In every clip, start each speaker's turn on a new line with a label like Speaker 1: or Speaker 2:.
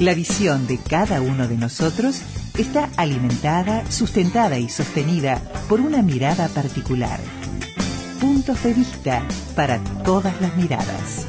Speaker 1: La visión de cada uno de nosotros está alimentada, sustentada y sostenida por una mirada particular. Puntos de vista para todas las miradas.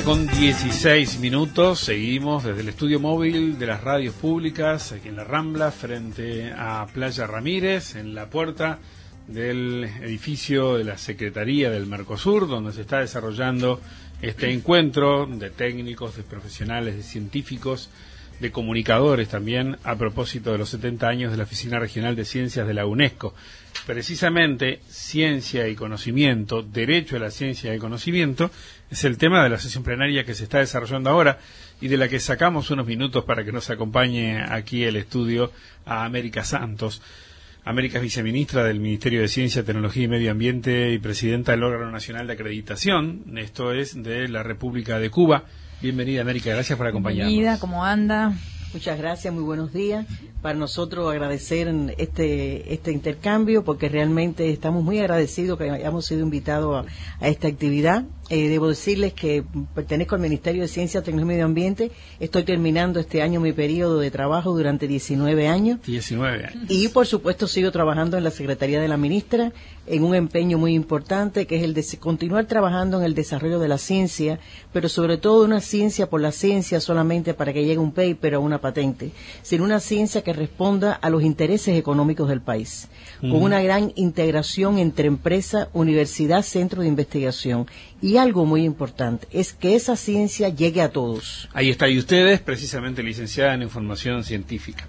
Speaker 2: Con 16 minutos seguimos desde el estudio móvil de las radios públicas aquí en la Rambla frente a Playa Ramírez en la puerta del edificio de la Secretaría del Mercosur donde se está desarrollando este encuentro de técnicos, de profesionales, de científicos, de comunicadores también a propósito de los 70 años de la Oficina Regional de Ciencias de la UNESCO. Precisamente ciencia y conocimiento, derecho a la ciencia y conocimiento, es el tema de la sesión plenaria que se está desarrollando ahora y de la que sacamos unos minutos para que nos acompañe aquí el estudio a América Santos. América es viceministra del Ministerio de Ciencia, Tecnología y Medio Ambiente y presidenta del órgano nacional de acreditación. Esto es de la República de Cuba. Bienvenida, América. Gracias por acompañarnos.
Speaker 3: Bienvenida, ¿cómo anda?
Speaker 4: Muchas gracias, muy buenos días. Para nosotros agradecer este, este intercambio porque realmente estamos muy agradecidos que hayamos sido invitados a, a esta actividad. Eh, debo decirles que pertenezco al Ministerio de Ciencia, Tecnología y Medio Ambiente. Estoy terminando este año mi periodo de trabajo durante 19 años.
Speaker 2: 19 años.
Speaker 4: Y por supuesto sigo trabajando en la Secretaría de la Ministra en un empeño muy importante que es el de continuar trabajando en el desarrollo de la ciencia, pero sobre todo una ciencia por la ciencia solamente para que llegue un paper o una patente, sino una ciencia que responda a los intereses económicos del país, con una gran integración entre empresa, universidad, centro de investigación. Y algo muy importante es que esa ciencia llegue a todos.
Speaker 2: Ahí está, y ustedes precisamente licenciada en información científica.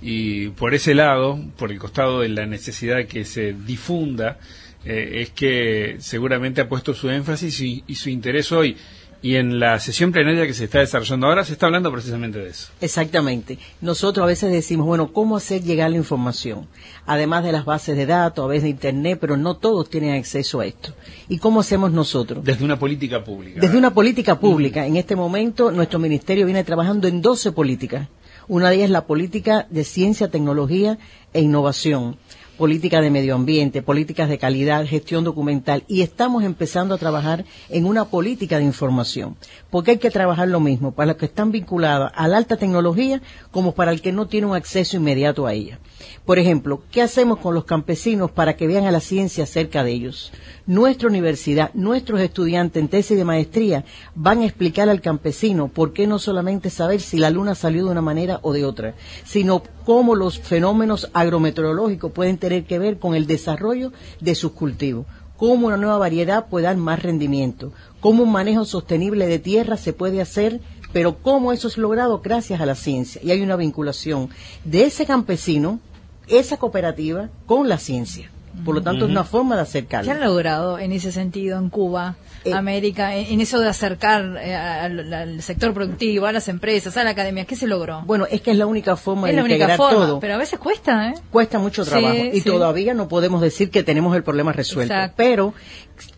Speaker 2: Y por ese lado, por el costado de la necesidad que se difunda, eh, es que seguramente ha puesto su énfasis y, y su interés hoy. Y en la sesión plenaria que se está desarrollando ahora se está hablando precisamente de eso.
Speaker 4: Exactamente. Nosotros a veces decimos, bueno, ¿cómo hacer llegar la información? Además de las bases de datos, a veces de Internet, pero no todos tienen acceso a esto. ¿Y cómo hacemos nosotros?
Speaker 2: Desde una política pública.
Speaker 4: Desde una política pública. En este momento nuestro ministerio viene trabajando en 12 políticas. Una de ellas es la política de ciencia, tecnología e innovación política de medio ambiente, políticas de calidad, gestión documental y estamos empezando a trabajar en una política de información. Porque hay que trabajar lo mismo para los que están vinculados a la alta tecnología como para el que no tiene un acceso inmediato a ella. Por ejemplo, ¿qué hacemos con los campesinos para que vean a la ciencia cerca de ellos? Nuestra universidad, nuestros estudiantes en tesis de maestría van a explicar al campesino por qué no solamente saber si la luna salió de una manera o de otra, sino cómo los fenómenos agrometeorológicos pueden tener que ver con el desarrollo de sus cultivos cómo una nueva variedad puede dar más rendimiento, cómo un manejo sostenible de tierra se puede hacer, pero cómo eso es logrado gracias a la ciencia. Y hay una vinculación de ese campesino, esa cooperativa, con la ciencia. Por lo tanto, es una forma de acercarlo.
Speaker 3: ¿Qué han logrado en ese sentido en Cuba,
Speaker 4: Eh,
Speaker 3: América, en, en eso de acercar eh, al, al sector productivo, a las empresas, a la academia? ¿Qué se logró?
Speaker 4: Bueno, es que es la única forma
Speaker 3: es
Speaker 4: de
Speaker 3: la única
Speaker 4: integrar
Speaker 3: forma,
Speaker 4: todo.
Speaker 3: pero a veces cuesta, ¿eh?
Speaker 4: Cuesta mucho
Speaker 3: Sí,
Speaker 4: trabajo y
Speaker 3: sí.
Speaker 4: todavía no podemos decir que tenemos el problema resuelto.
Speaker 3: Exacto.
Speaker 4: Pero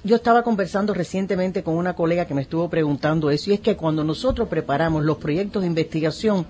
Speaker 4: yo estaba conversando recientemente con una colega que me estuvo preguntando eso y es que cuando nosotros preparamos los proyectos de investigación,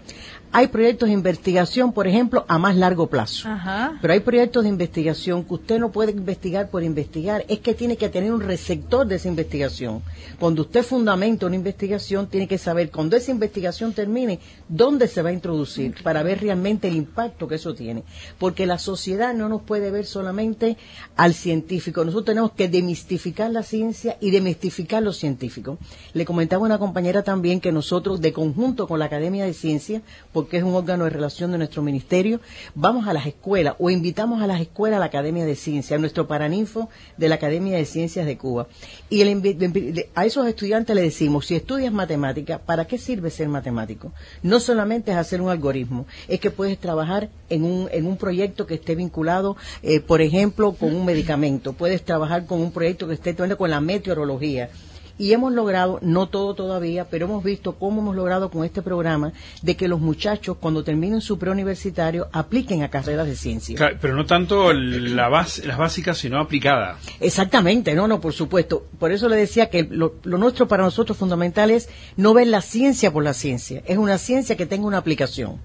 Speaker 4: hay proyectos de investigación, por ejemplo, a más largo plazo.
Speaker 3: Ajá.
Speaker 4: Pero hay proyectos de investigación que usted no puede investigar por investigar, es que tiene que tener un receptor de esa investigación. Cuando usted fundamenta una investigación, tiene que saber cuando esa investigación termine, dónde se va a introducir para ver realmente el impacto que eso tiene. Porque la sociedad no nos puede ver solamente al científico. Nosotros tenemos que demistificar la ciencia y demistificar los científicos. Le comentaba una compañera también que nosotros, de conjunto con la Academia de Ciencias, porque es un órgano de relación de nuestro ministerio, vamos a las escuelas o invitamos a las escuelas a la Academia de Ciencias, a nuestro paraninfo de la Academia de Ciencias de Cuba. Y el a esos estudiantes le decimos, si estudias matemática, ¿para qué sirve ser matemático? No solamente es hacer un algoritmo, es que puedes trabajar en un, en un proyecto que esté vinculado, eh, por ejemplo, con un medicamento, puedes trabajar con un proyecto que esté tocando con la meteorología. Y hemos logrado, no todo todavía, pero hemos visto cómo hemos logrado con este programa de que los muchachos, cuando terminen su preuniversitario, apliquen a carreras de ciencia.
Speaker 2: Claro, Pero no tanto la base, las básicas, sino aplicada.
Speaker 4: Exactamente, no, no, por supuesto. Por eso le decía que lo, lo nuestro para nosotros fundamental es no ver la ciencia por la ciencia, es una ciencia que tenga una aplicación.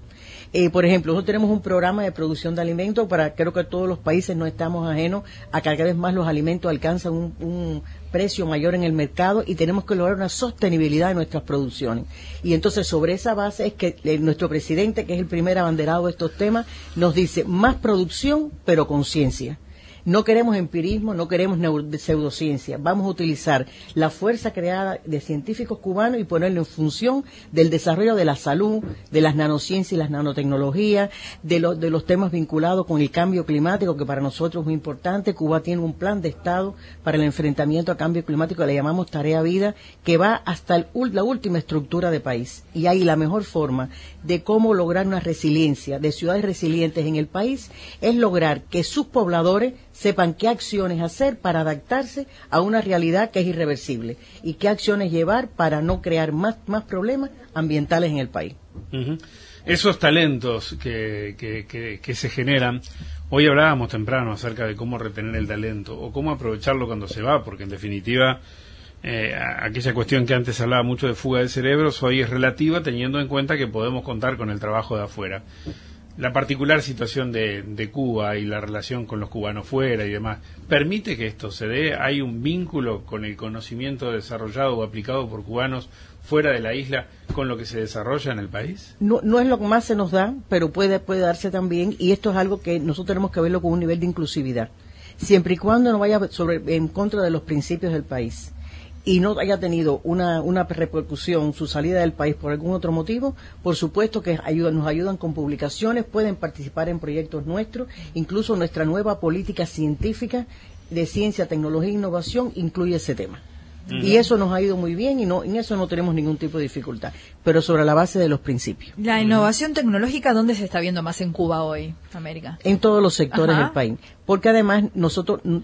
Speaker 4: Eh, por ejemplo, nosotros tenemos un programa de producción de alimentos para, creo que todos los países no estamos ajenos a que cada vez más los alimentos alcanzan un, precio mayor en el mercado y tenemos que lograr una sostenibilidad de nuestras producciones. Y entonces sobre esa base es que eh, nuestro presidente, que es el primer abanderado de estos temas, nos dice más producción pero conciencia. No queremos empirismo, no queremos pseudociencia. Vamos a utilizar la fuerza creada de científicos cubanos y ponerlo en función del desarrollo de la salud, de las nanociencias y las nanotecnologías, de, de los temas vinculados con el cambio climático, que para nosotros es muy importante. Cuba tiene un plan de Estado para el enfrentamiento al cambio climático le llamamos Tarea Vida, que va hasta la última estructura de país. Y ahí la mejor forma de cómo lograr una resiliencia de ciudades resilientes en el país es lograr que sus pobladores sepan qué acciones hacer para adaptarse a una realidad que es irreversible y qué acciones llevar para no crear más, más problemas ambientales en el país.
Speaker 2: Esos talentos que, que, que, se generan, hoy hablábamos temprano acerca de cómo retener el talento o cómo aprovecharlo cuando se va, porque en definitiva eh, aquella cuestión que antes hablaba mucho de fuga de cerebros hoy es relativa teniendo en cuenta que podemos contar con el trabajo de afuera la particular situación de, de, Cuba y la relación con los cubanos fuera y demás, ¿permite que esto se dé? ¿Hay un vínculo con el conocimiento desarrollado o aplicado por cubanos fuera de la isla con lo que se desarrolla en el país?
Speaker 4: No, no es lo que más se nos da, pero puede, puede darse también, y esto es algo que nosotros tenemos que verlo con un nivel de inclusividad, siempre y cuando no vaya sobre, en contra de los principios del país y no haya tenido una, una repercusión su salida del país por algún otro motivo, por supuesto que nos ayudan con publicaciones, pueden participar en proyectos nuestros, incluso nuestra nueva política científica de ciencia, tecnología e innovación incluye ese tema. Y eso nos ha ido muy bien y no, en eso no tenemos ningún tipo de dificultad, pero sobre la base de los principios.
Speaker 3: La innovación tecnológica, ¿dónde se está viendo más en Cuba hoy, América?
Speaker 4: En todos los sectores del país, porque además nosotros mm,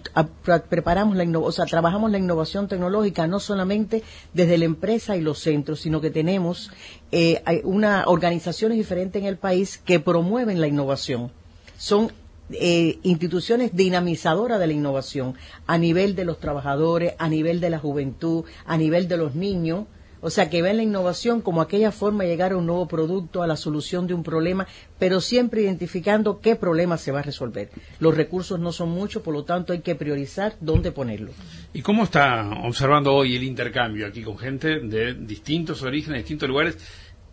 Speaker 4: preparamos la o sea, trabajamos la innovación tecnológica no solamente desde la empresa y los centros, sino que tenemos eh, una organizaciones diferentes en el país que promueven la innovación. Son eh, instituciones dinamizadoras de la innovación a nivel de los trabajadores, a nivel de la juventud, a nivel de los niños. O sea, que ven la innovación como aquella forma de llegar a un nuevo producto, a la solución de un problema, pero siempre identificando qué problema se va a resolver. Los recursos no son muchos, por lo tanto hay que priorizar dónde ponerlo.
Speaker 2: ¿Y cómo está observando hoy el intercambio aquí con gente de distintos orígenes, distintos lugares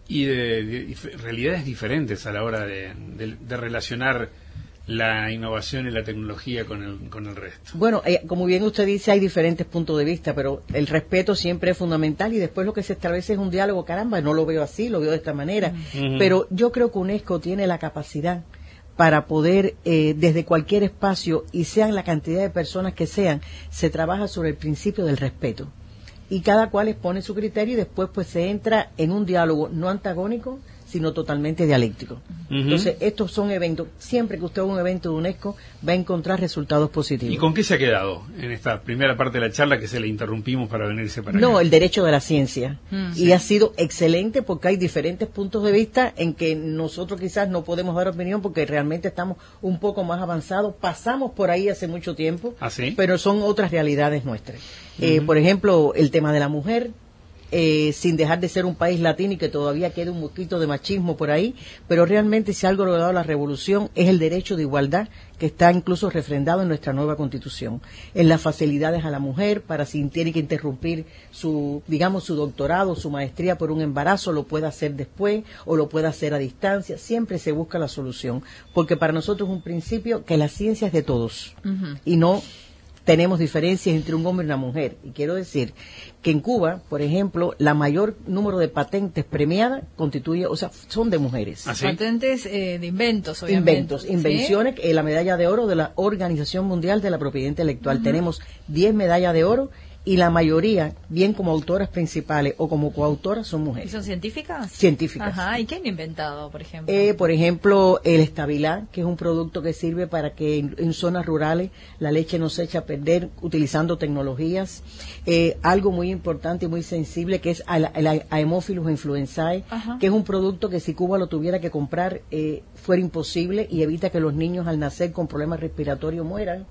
Speaker 2: y de, realidades diferentes a la hora de relacionar la innovación y la tecnología con el, con el resto.
Speaker 4: Bueno, eh, como bien usted dice, hay diferentes puntos de vista, pero el respeto siempre es fundamental y después lo que se establece es un diálogo, caramba, no lo veo así, lo veo de esta manera, pero yo creo que UNESCO tiene la capacidad para poder, eh, desde cualquier espacio, y sean la cantidad de personas que sean, se trabaja sobre el principio del respeto. Y cada cual expone su criterio y después pues se entra en un diálogo no antagónico, sino totalmente dialéctico. Entonces, estos son eventos, siempre que usted haga un evento de UNESCO, va a encontrar resultados positivos.
Speaker 2: ¿Y con qué se ha quedado en esta primera parte de la charla que se le interrumpimos para venirse para
Speaker 4: No, el derecho de la ciencia. Mm. y ha sido excelente porque hay diferentes puntos de vista en que nosotros quizás no podemos dar opinión porque realmente estamos un poco más avanzados. Pasamos por ahí hace mucho tiempo,
Speaker 2: ¿Ah,
Speaker 4: pero son otras realidades nuestras. Eh, por ejemplo, el tema de la mujer, eh, sin dejar de ser un país latino y que todavía quede un poquito de machismo por ahí, pero realmente si algo logrado la revolución es el derecho de igualdad que está incluso refrendado en nuestra nueva constitución, en las facilidades a la mujer para si tiene que interrumpir su, digamos, su doctorado, su maestría por un embarazo, lo pueda hacer después o lo pueda hacer a distancia, siempre se busca la solución, porque para nosotros es un principio que la ciencia es de todos y no tenemos diferencias entre un hombre y una mujer. Y quiero decir que en Cuba, por ejemplo, la mayor número de patentes premiadas constituye, o sea, son de mujeres.
Speaker 3: ¿Ah, patentes eh, de inventos, obviamente.
Speaker 4: Inventos, invenciones, eh, la medalla de oro de la Organización Mundial de la Propiedad Intelectual. Tenemos 10 medallas de oro y la mayoría, bien como autoras principales o como coautoras, son mujeres.
Speaker 3: ¿Y son científicas?
Speaker 4: Científicas.
Speaker 3: Ajá, ¿y qué han inventado, por ejemplo?
Speaker 4: Eh, por ejemplo, el estabilá, que es un producto que sirve para que en, zonas rurales la leche no se eche a perder utilizando tecnologías. Eh, algo muy importante y muy sensible que es el Haemophilus influenzae, que es un producto que si Cuba lo tuviera que comprar eh, fuera imposible y evita que los niños al nacer con problemas respiratorios mueran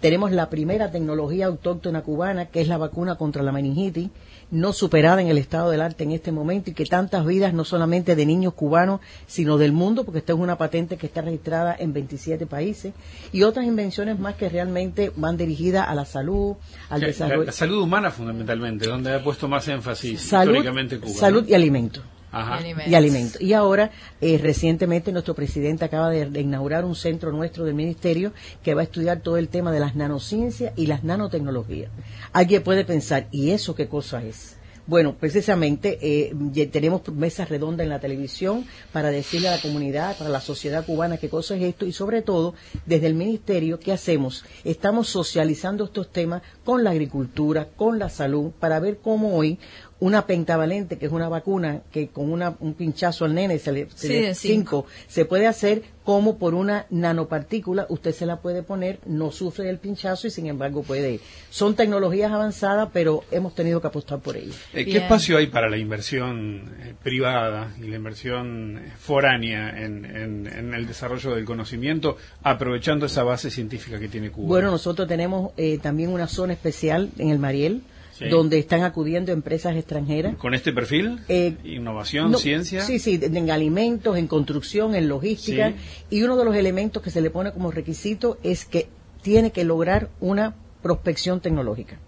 Speaker 4: Tenemos la primera tecnología autóctona cubana, que es la vacuna contra la meningitis, no superada en el estado del arte en este momento y que tantas vidas, no solamente de niños cubanos, sino del mundo, porque esta es una patente que está registrada en 27 países, y otras invenciones más que realmente van dirigidas a la salud, al
Speaker 2: La,
Speaker 4: desarrollo.
Speaker 2: la salud humana fundamentalmente, donde ha puesto más énfasis
Speaker 4: salud,
Speaker 2: históricamente Cuba.
Speaker 4: salud
Speaker 2: ¿no?
Speaker 4: y alimento.
Speaker 2: Ajá.
Speaker 4: Y alimentos. Y ahora, eh, recientemente, nuestro presidente acaba de, de inaugurar un centro nuestro del ministerio que va a estudiar todo el tema de las nanociencias y las nanotecnologías. Alguien puede pensar, ¿y eso qué cosa es? Bueno, precisamente eh, tenemos mesas redondas en la televisión para decirle a la comunidad, para la sociedad cubana qué cosa es esto y sobre todo desde el ministerio qué hacemos. Estamos socializando estos temas con la agricultura, con la salud, para ver cómo hoy una pentavalente, que es una vacuna que con una, un pinchazo al nene se le, se
Speaker 3: Sí,
Speaker 4: le-
Speaker 3: de cinco.
Speaker 4: cinco, se puede hacer como por una nanopartícula, usted se la puede poner, no sufre del pinchazo y sin embargo puede ir. Son tecnologías avanzadas, pero hemos tenido que apostar por ellas.
Speaker 2: Eh, ¿Qué
Speaker 3: Bien.
Speaker 2: espacio hay para la inversión eh, privada y la inversión eh, foránea en, en- en el desarrollo del conocimiento, aprovechando esa base científica que tiene Cuba?
Speaker 4: Bueno, nosotros tenemos eh, también una zona especial en el Mariel,
Speaker 2: Sí.
Speaker 4: donde están acudiendo empresas extranjeras.
Speaker 2: ¿Con este perfil?
Speaker 4: Eh,
Speaker 2: ¿Innovación,
Speaker 4: No,
Speaker 2: ciencia?
Speaker 4: Sí, sí, en alimentos, en construcción, en logística.
Speaker 2: Sí.
Speaker 4: Y uno de los elementos que se le pone como requisito es que tiene que lograr una prospección tecnológica.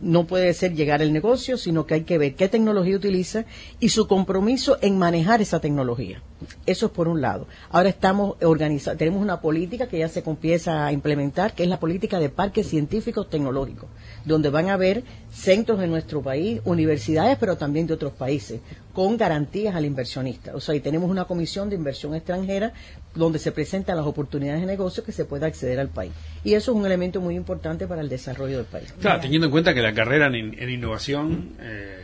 Speaker 4: No puede ser llegar al negocio, sino que hay que ver qué tecnología utiliza y su compromiso en manejar esa tecnología. Eso es por un lado. Ahora estamos organizados, tenemos una política que ya se empieza a implementar, que es la política de parques científicos tecnológicos, donde van a haber centros en nuestro país, universidades, pero también de otros países, con garantías al inversionista. O sea, y tenemos una comisión de inversión extranjera donde se presentan las oportunidades de negocio que se pueda acceder al país. Y eso es un elemento muy importante para el desarrollo del país.
Speaker 2: Claro, teniendo en cuenta que la carrera en, en innovación eh,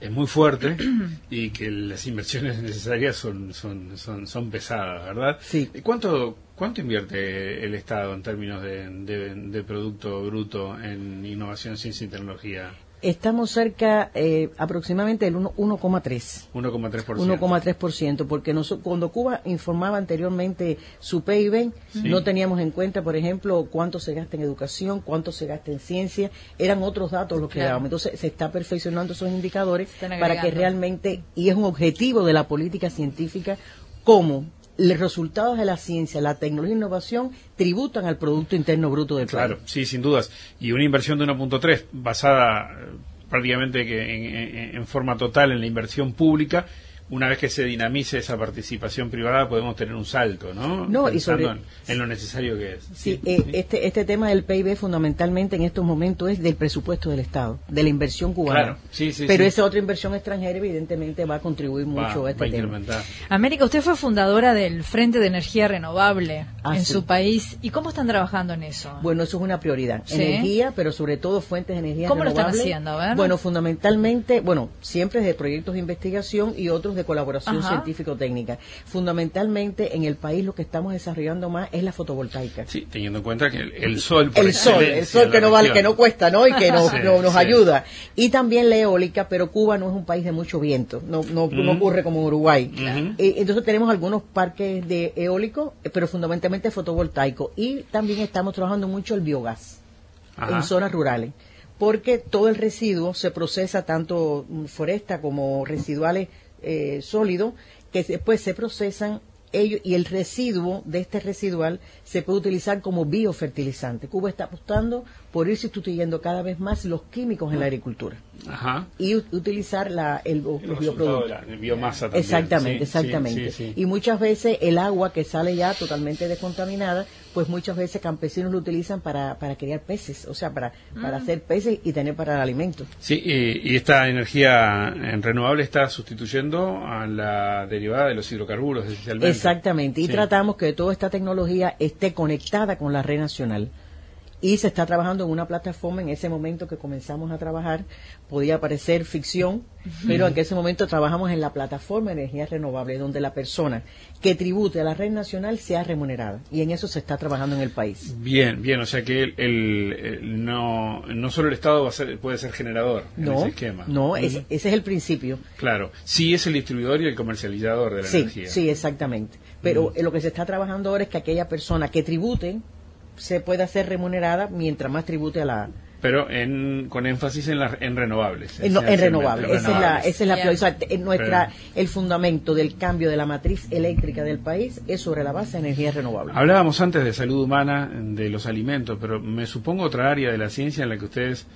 Speaker 2: es muy fuerte y que las inversiones necesarias son, son, son, son pesadas, ¿verdad?
Speaker 4: Sí.
Speaker 2: ¿Y ¿Cuánto, ¿Cuánto invierte el Estado en términos de, de- de Producto Bruto en innovación, ciencia y tecnología?
Speaker 4: Estamos cerca eh, aproximadamente del 1 1,3.
Speaker 2: 1,3%.
Speaker 4: 1,3%, porque noso- cuando Cuba informaba anteriormente su PIB, no teníamos en cuenta, por ejemplo, cuánto se gasta en educación, cuánto se gasta en ciencia, eran otros datos los que
Speaker 3: Claro.
Speaker 4: dábamos. Entonces se está perfeccionando esos indicadores para que realmente, y es un objetivo de la política científica, como los resultados de la ciencia, la tecnología e innovación tributan al Producto Interno Bruto del
Speaker 2: Claro,
Speaker 4: país.
Speaker 2: sí, sin dudas. Y una inversión de 1.3 basada eh, prácticamente que en, en- en forma total en la inversión pública, una vez que se dinamice esa participación privada podemos tener un salto, ¿no?
Speaker 4: No, y
Speaker 2: Pensando
Speaker 4: sobre-
Speaker 2: en, en lo necesario que es.
Speaker 4: Sí, eh, Este, este tema del PIB fundamentalmente en estos momentos es del presupuesto del Estado, de la inversión cubana.
Speaker 2: Claro, sí, sí,
Speaker 4: Pero
Speaker 2: sí.
Speaker 4: esa otra inversión extranjera evidentemente va a contribuir
Speaker 2: Va-
Speaker 4: mucho
Speaker 2: va
Speaker 4: a este
Speaker 2: a
Speaker 4: tema.
Speaker 3: América, usted fue fundadora del Frente de Energía Renovable
Speaker 4: Ah,
Speaker 3: en
Speaker 4: sí.
Speaker 3: su país. ¿Y cómo están trabajando en eso?
Speaker 4: Bueno, eso es una prioridad.
Speaker 3: Sí.
Speaker 4: Energía, pero sobre todo fuentes de energía
Speaker 3: ¿Cómo lo están haciendo? A ver.
Speaker 4: Bueno, fundamentalmente, bueno, siempre de proyectos de investigación y otros de colaboración científico-técnica. Fundamentalmente en el país lo que estamos desarrollando más es la fotovoltaica.
Speaker 2: Sí, teniendo en cuenta que el, el sol por
Speaker 4: el sol, el sol que no vale, que no cuesta, ¿no? Y que nos,
Speaker 2: Sí,
Speaker 4: no- nos
Speaker 2: sí.
Speaker 4: ayuda. Y también la eólica, pero Cuba no es un país de mucho viento, no, no, no ocurre como en Uruguay. Eh, entonces tenemos algunos parques de eólico, pero fundamentalmente fotovoltaico. Y también estamos trabajando mucho el biogás
Speaker 2: Ajá.
Speaker 4: en zonas rurales, porque todo el residuo se procesa tanto foresta como residuales eh, sólidos, que después se procesan ellos y el residuo de este residual se puede utilizar como biofertilizante. Cuba está apostando por ir sustituyendo cada vez más los químicos en la agricultura
Speaker 2: Ajá.
Speaker 4: y utilizar la, el, los
Speaker 2: El
Speaker 4: bioproductos.
Speaker 2: la biomasa también.
Speaker 4: Exactamente,
Speaker 2: Sí,
Speaker 4: exactamente.
Speaker 2: sí, sí.
Speaker 4: Y muchas veces el agua que sale ya totalmente descontaminada, pues muchas veces campesinos lo utilizan para, para criar peces, o sea, para, para hacer peces y tener para el alimento.
Speaker 2: Sí, y, y esta energía en renovable está sustituyendo a la derivada de los hidrocarburos, esencialmente.
Speaker 4: Exactamente. Y
Speaker 2: Sí.
Speaker 4: tratamos que toda esta tecnología esté conectada con la red nacional. Y se está trabajando en una plataforma. En ese momento que comenzamos a trabajar, podía parecer ficción, pero en ese momento trabajamos en la plataforma de energía renovable, donde la persona que tribute a la red nacional sea remunerada. Y en eso se está trabajando en el país.
Speaker 2: Bien, bien, o sea que el, el- el- no, no solo el Estado va a ser, puede ser generador en
Speaker 4: No,
Speaker 2: ese esquema.
Speaker 4: no, ese, ese es el principio.
Speaker 2: Claro, sí es el distribuidor y el comercializador de la
Speaker 4: Sí,
Speaker 2: energía.
Speaker 4: sí, exactamente. Pero lo que se está trabajando ahora es que aquella persona que tribute se pueda ser remunerada mientras más tribute a la,
Speaker 2: pero en, con énfasis en, la, en renovables.
Speaker 4: En, no, en renovables. Esa es la, esa es la
Speaker 3: Bien.
Speaker 4: prioridad. En nuestra, el fundamento del cambio de la matriz eléctrica del país es sobre la base de energías renovables.
Speaker 2: Hablábamos antes de salud humana, de los alimentos, pero me supongo otra área de la ciencia en la que ustedes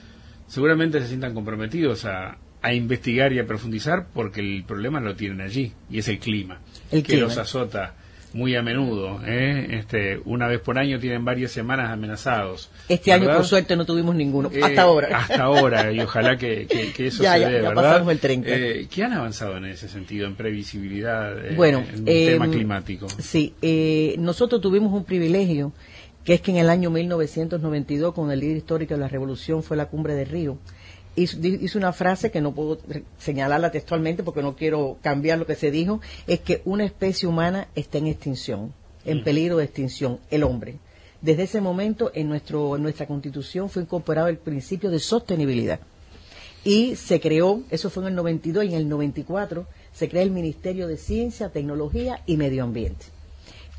Speaker 2: seguramente se sientan comprometidos a, a investigar y a profundizar porque el problema lo tienen allí y es el clima,
Speaker 4: El
Speaker 2: que
Speaker 4: clima.
Speaker 2: los azota muy a menudo. ¿eh? Este, una vez por año tienen varias semanas amenazados.
Speaker 4: Este año, por suerte, no tuvimos ninguno.
Speaker 2: Eh,
Speaker 4: hasta ahora.
Speaker 2: Hasta ahora, y ojalá que, que- que eso
Speaker 4: Ya,
Speaker 2: se
Speaker 4: ya,
Speaker 2: dé,
Speaker 4: ya
Speaker 2: ¿verdad?
Speaker 4: pasamos el 30.
Speaker 2: Eh, ¿Qué han avanzado en ese sentido, en previsibilidad, eh,
Speaker 4: Bueno,
Speaker 2: en el tema climático?
Speaker 4: Sí, eh, nosotros tuvimos un privilegio, que es que en el año 1992, con el líder histórico de la revolución, fue la cumbre de Río. Hizo, una frase que no puedo señalarla textualmente porque no quiero cambiar lo que se dijo, es que una especie humana está en extinción, en peligro de extinción, el hombre. Desde ese momento, en, nuestro, en nuestra constitución fue incorporado el principio de sostenibilidad y se creó, eso fue en el 92 y en el 94 se crea el Ministerio de Ciencia, Tecnología y Medio Ambiente.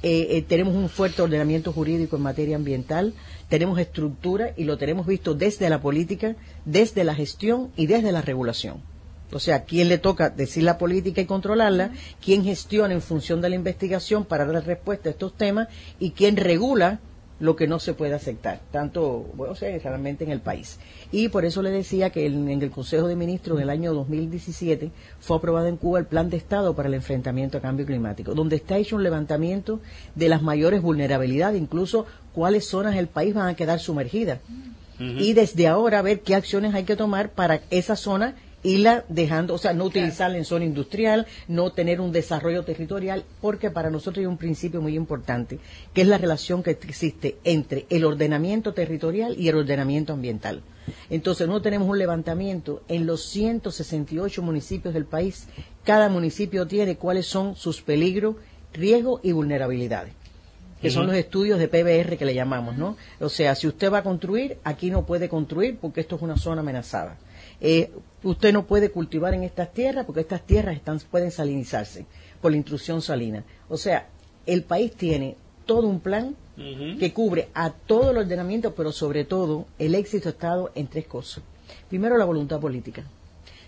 Speaker 4: Eh, eh, tenemos un fuerte ordenamiento jurídico en materia ambiental, tenemos estructura y lo tenemos visto desde la política, desde la gestión y desde la regulación. O sea, quién le toca decir la política y controlarla, quién gestiona en función de la investigación para dar respuesta a estos temas y quién regula lo que no se puede aceptar, tanto, bueno, o sea, realmente en el país. Y por eso le decía que en, en el Consejo de Ministros en el año 2017 fue aprobado en Cuba el Plan de Estado para el enfrentamiento al cambio climático, donde está hecho un levantamiento de las mayores vulnerabilidades, incluso cuáles zonas del país van a quedar sumergidas. Y desde ahora ver qué acciones hay que tomar para esa zona irla dejando, o sea, no utilizarla en zona industrial, no tener un desarrollo territorial, porque para nosotros hay un principio muy importante, que es la relación que existe entre el ordenamiento territorial y el ordenamiento ambiental. Entonces, nosotros tenemos un levantamiento en los 168 municipios del país. Cada municipio tiene cuáles son sus peligros, riesgos y vulnerabilidades que son los estudios de PBR que le llamamos, ¿no? O sea, si usted va a construir, aquí no puede construir porque esto es una zona amenazada. Eh, usted no puede cultivar en estas tierras porque estas tierras están, pueden salinizarse por la intrusión salina. O sea, el país tiene todo un plan que cubre a todo el ordenamiento, pero sobre todo el éxito ha estado en tres cosas. Primero, la voluntad política.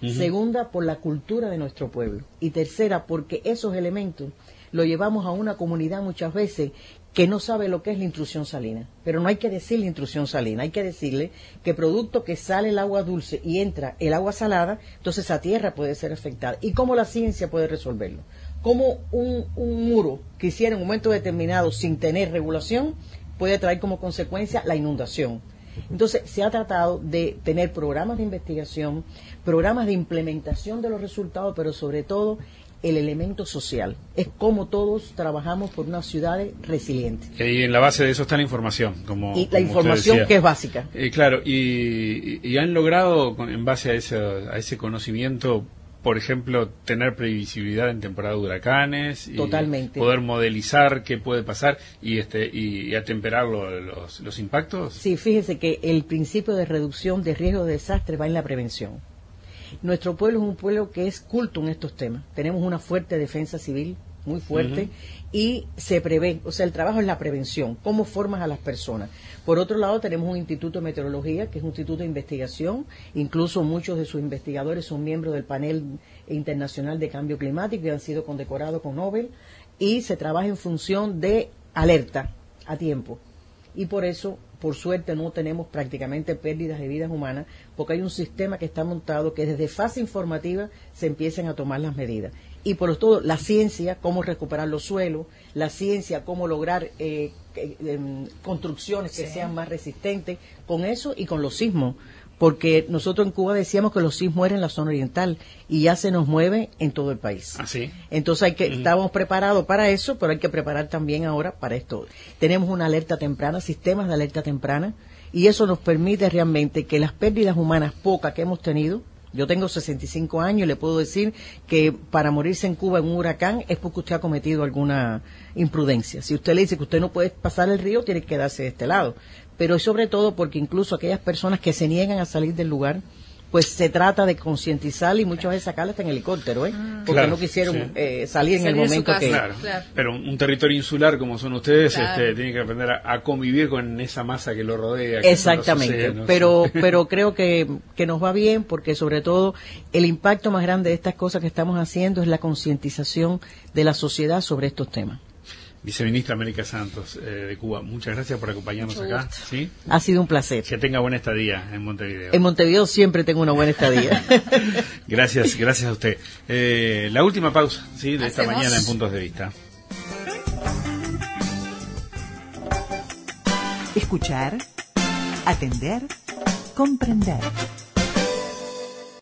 Speaker 4: Segunda, por la cultura de nuestro pueblo. Y tercera, porque esos elementos lo llevamos a una comunidad muchas veces que no sabe lo que es la intrusión salina. Pero no hay que decirle intrusión salina, hay que decirle que producto que sale el agua dulce y entra el agua salada, entonces esa tierra puede ser afectada. ¿Y cómo la ciencia puede resolverlo? Cómo un, un muro que hiciera en un momento determinado sin tener regulación puede traer como consecuencia la inundación. Entonces, se ha tratado de tener programas de investigación, programas de implementación de los resultados, pero sobre todo el elemento social. Es como todos trabajamos por unas ciudades resilientes.
Speaker 2: Y en la base de eso está la información, como
Speaker 4: Y la
Speaker 2: como
Speaker 4: información que es básica.
Speaker 2: Eh, claro, y, y han logrado, en base a ese, a ese conocimiento, por ejemplo, tener previsibilidad en temporada de huracanes, y
Speaker 4: Totalmente.
Speaker 2: poder modelizar qué puede pasar y este y, y atemperar lo- los, los impactos.
Speaker 4: Sí, fíjese que el principio de reducción de riesgo de desastre va en la prevención. Nuestro pueblo es un pueblo que es culto en estos temas. Tenemos una fuerte defensa civil, muy fuerte, y se prevé, o sea, el trabajo es la prevención, cómo formas a las personas. Por otro lado, tenemos un instituto de meteorología, que es un instituto de investigación, incluso muchos de sus investigadores son miembros del panel internacional de cambio climático y han sido condecorados con Nobel, y se trabaja en función de alerta a tiempo y por eso, por suerte, no tenemos prácticamente pérdidas de vidas humanas, porque hay un sistema que está montado que desde fase informativa se empiezan a tomar las medidas. Y por todo, la ciencia, cómo recuperar los suelos, la ciencia, cómo lograr eh, eh, em, construcciones que sean más resistentes, con eso y con los sismos. Porque nosotros en Cuba decíamos que los sismos eran en la zona oriental y ya se nos mueve en todo el país.
Speaker 2: Así.
Speaker 4: Entonces hay que, estábamos preparados para eso, pero hay que preparar también ahora para esto. Tenemos una alerta temprana, sistemas de alerta temprana, y eso nos permite realmente que las pérdidas humanas pocas que hemos tenido, yo tengo 65 años y le puedo decir que para morirse en Cuba en un huracán es porque usted ha cometido alguna imprudencia. Si usted le dice que usted no puede pasar el río, tiene que quedarse de este lado. Pero es sobre todo porque incluso aquellas personas que se niegan a salir del lugar, pues se trata de concientizar y muchas veces sacarla hasta en helicóptero, ¿eh? Porque
Speaker 2: Claro,
Speaker 4: no quisieron
Speaker 2: sí.
Speaker 4: eh, salir en
Speaker 3: Salir
Speaker 4: el momento que...
Speaker 2: Claro.
Speaker 3: Claro.
Speaker 2: Pero un, territorio insular como son ustedes,
Speaker 3: Claro.
Speaker 2: este, tienen que aprender a, a convivir con esa masa que lo rodea. que
Speaker 4: Exactamente, pero pero creo que, que nos va bien porque sobre todo el impacto más grande de estas cosas que estamos haciendo es la concientización de la sociedad sobre estos temas.
Speaker 2: Viceministra América Santos eh, de Cuba, muchas gracias por acompañarnos
Speaker 3: Mucho
Speaker 2: acá. ¿sí?
Speaker 4: Ha sido un placer.
Speaker 2: Que tenga buena estadía en Montevideo.
Speaker 4: En Montevideo siempre tengo una buena estadía.
Speaker 2: Gracias, gracias a usted. Eh, la última pausa ¿sí? de esta
Speaker 3: Hacemos.
Speaker 2: mañana en Puntos de Vista.
Speaker 1: Escuchar, atender, comprender.